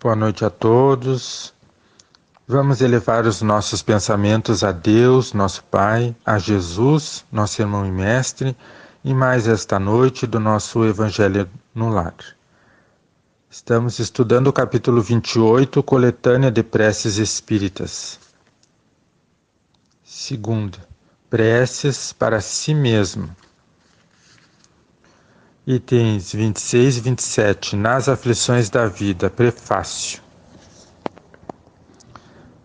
Boa noite a todos. Vamos elevar os nossos pensamentos a Deus, nosso Pai, a Jesus, nosso irmão e mestre, e mais esta noite do nosso Evangelho no Lar. Estamos estudando o capítulo 28, Coletânea de Preces Espíritas. Segunda, preces para si mesmo. Itens 26 e 27. Nas aflições da vida. Prefácio.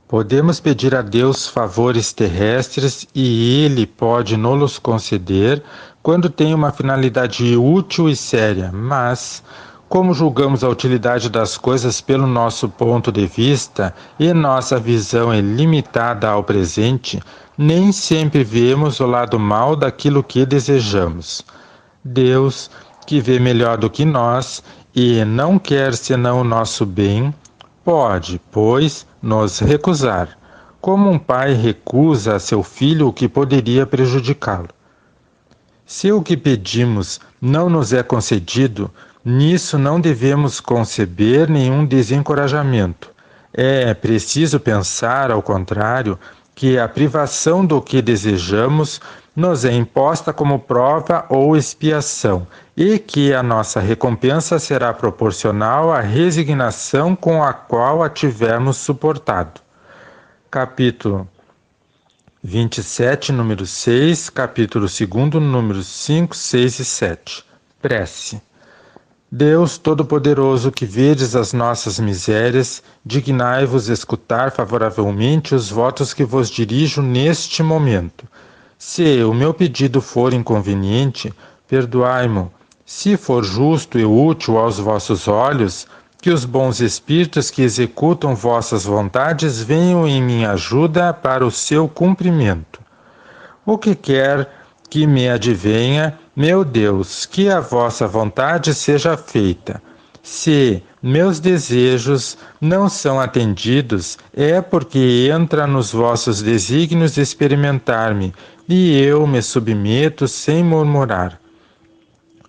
Podemos pedir a Deus favores terrestres e Ele pode nos conceder quando tem uma finalidade útil e séria, mas, como julgamos a utilidade das coisas pelo nosso ponto de vista e nossa visão é limitada ao presente, nem sempre vemos o lado mal daquilo que desejamos. Deus que vê melhor do que nós e não quer senão o nosso bem, pode, pois, nos recusar, como um pai recusa a seu filho o que poderia prejudicá-lo. Se o que pedimos não nos é concedido, nisso não devemos conceber nenhum desencorajamento. É preciso pensar, ao contrário, que a privação do que desejamos nos é imposta como prova ou expiação e que a nossa recompensa será proporcional à resignação com a qual a tivermos suportado. Capítulo 27, número 6, capítulo 2, números 5, 6 e 7. Prece. Deus Todo-Poderoso, que vedes as nossas misérias, dignai-vos escutar favoravelmente os votos que vos dirijo neste momento se o meu pedido for inconveniente, perdoai-mo. Se for justo e útil aos vossos olhos, que os bons espíritos que executam vossas vontades venham em minha ajuda para o seu cumprimento. O que quer que me advenha, meu Deus, que a vossa vontade seja feita. Se meus desejos não são atendidos, é porque entra nos vossos desígnios experimentar-me e eu me submeto sem murmurar.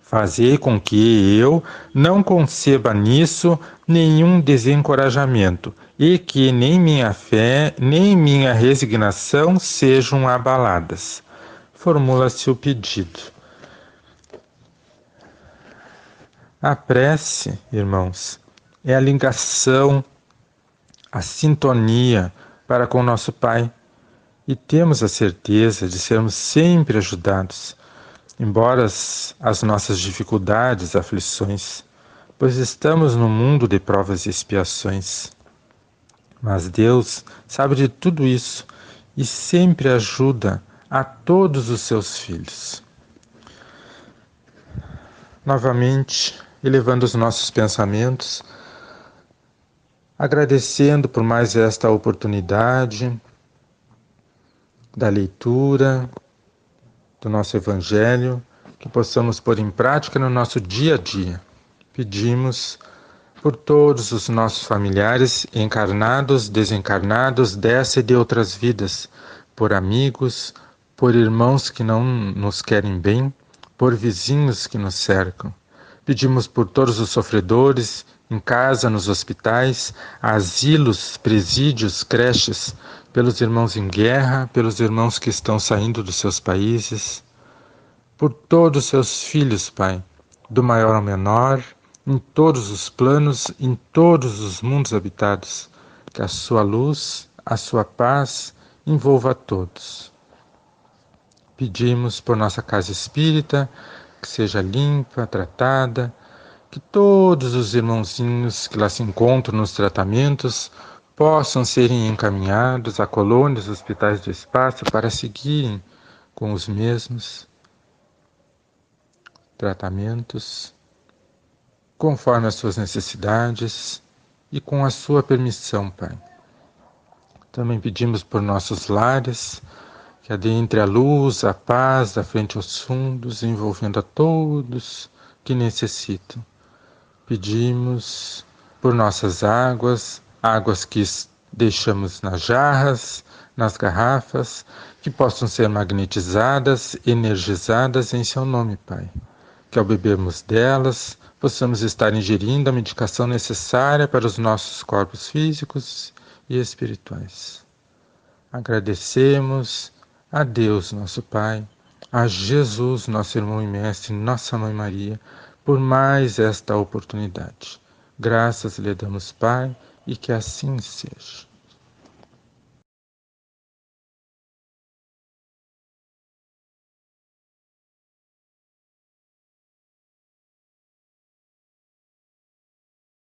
Fazei com que eu não conceba nisso nenhum desencorajamento e que nem minha fé nem minha resignação sejam abaladas. Formula-se o pedido. A prece, irmãos, é a ligação, a sintonia para com nosso Pai e temos a certeza de sermos sempre ajudados, embora as, as nossas dificuldades, aflições, pois estamos no mundo de provas e expiações. Mas Deus sabe de tudo isso e sempre ajuda a todos os seus filhos. Novamente, elevando os nossos pensamentos, agradecendo por mais esta oportunidade da leitura do nosso Evangelho, que possamos pôr em prática no nosso dia a dia. Pedimos por todos os nossos familiares, encarnados, desencarnados, dessa e de outras vidas, por amigos, por irmãos que não nos querem bem, por vizinhos que nos cercam. Pedimos por todos os sofredores, em casa, nos hospitais, asilos, presídios, creches, pelos irmãos em guerra, pelos irmãos que estão saindo dos seus países, por todos os seus filhos, Pai, do maior ao menor, em todos os planos, em todos os mundos habitados, que a sua luz, a sua paz envolva a todos. Pedimos por nossa casa espírita, que seja limpa, tratada, que todos os irmãozinhos que lá se encontram nos tratamentos possam serem encaminhados a colônias, hospitais do espaço para seguirem com os mesmos tratamentos, conforme as suas necessidades e com a sua permissão, Pai. Também pedimos por nossos lares, que adentre a luz, a paz da frente aos fundos, envolvendo a todos que necessitam. Pedimos por nossas águas, águas que deixamos nas jarras, nas garrafas, que possam ser magnetizadas, energizadas em seu nome, Pai. que ao bebermos delas, possamos estar ingerindo a medicação necessária para os nossos corpos físicos e espirituais. Agradecemos a Deus, nosso Pai, a Jesus, nosso irmão e mestre, nossa Mãe Maria, por mais esta oportunidade. Graças lhe damos, Pai, e que assim seja.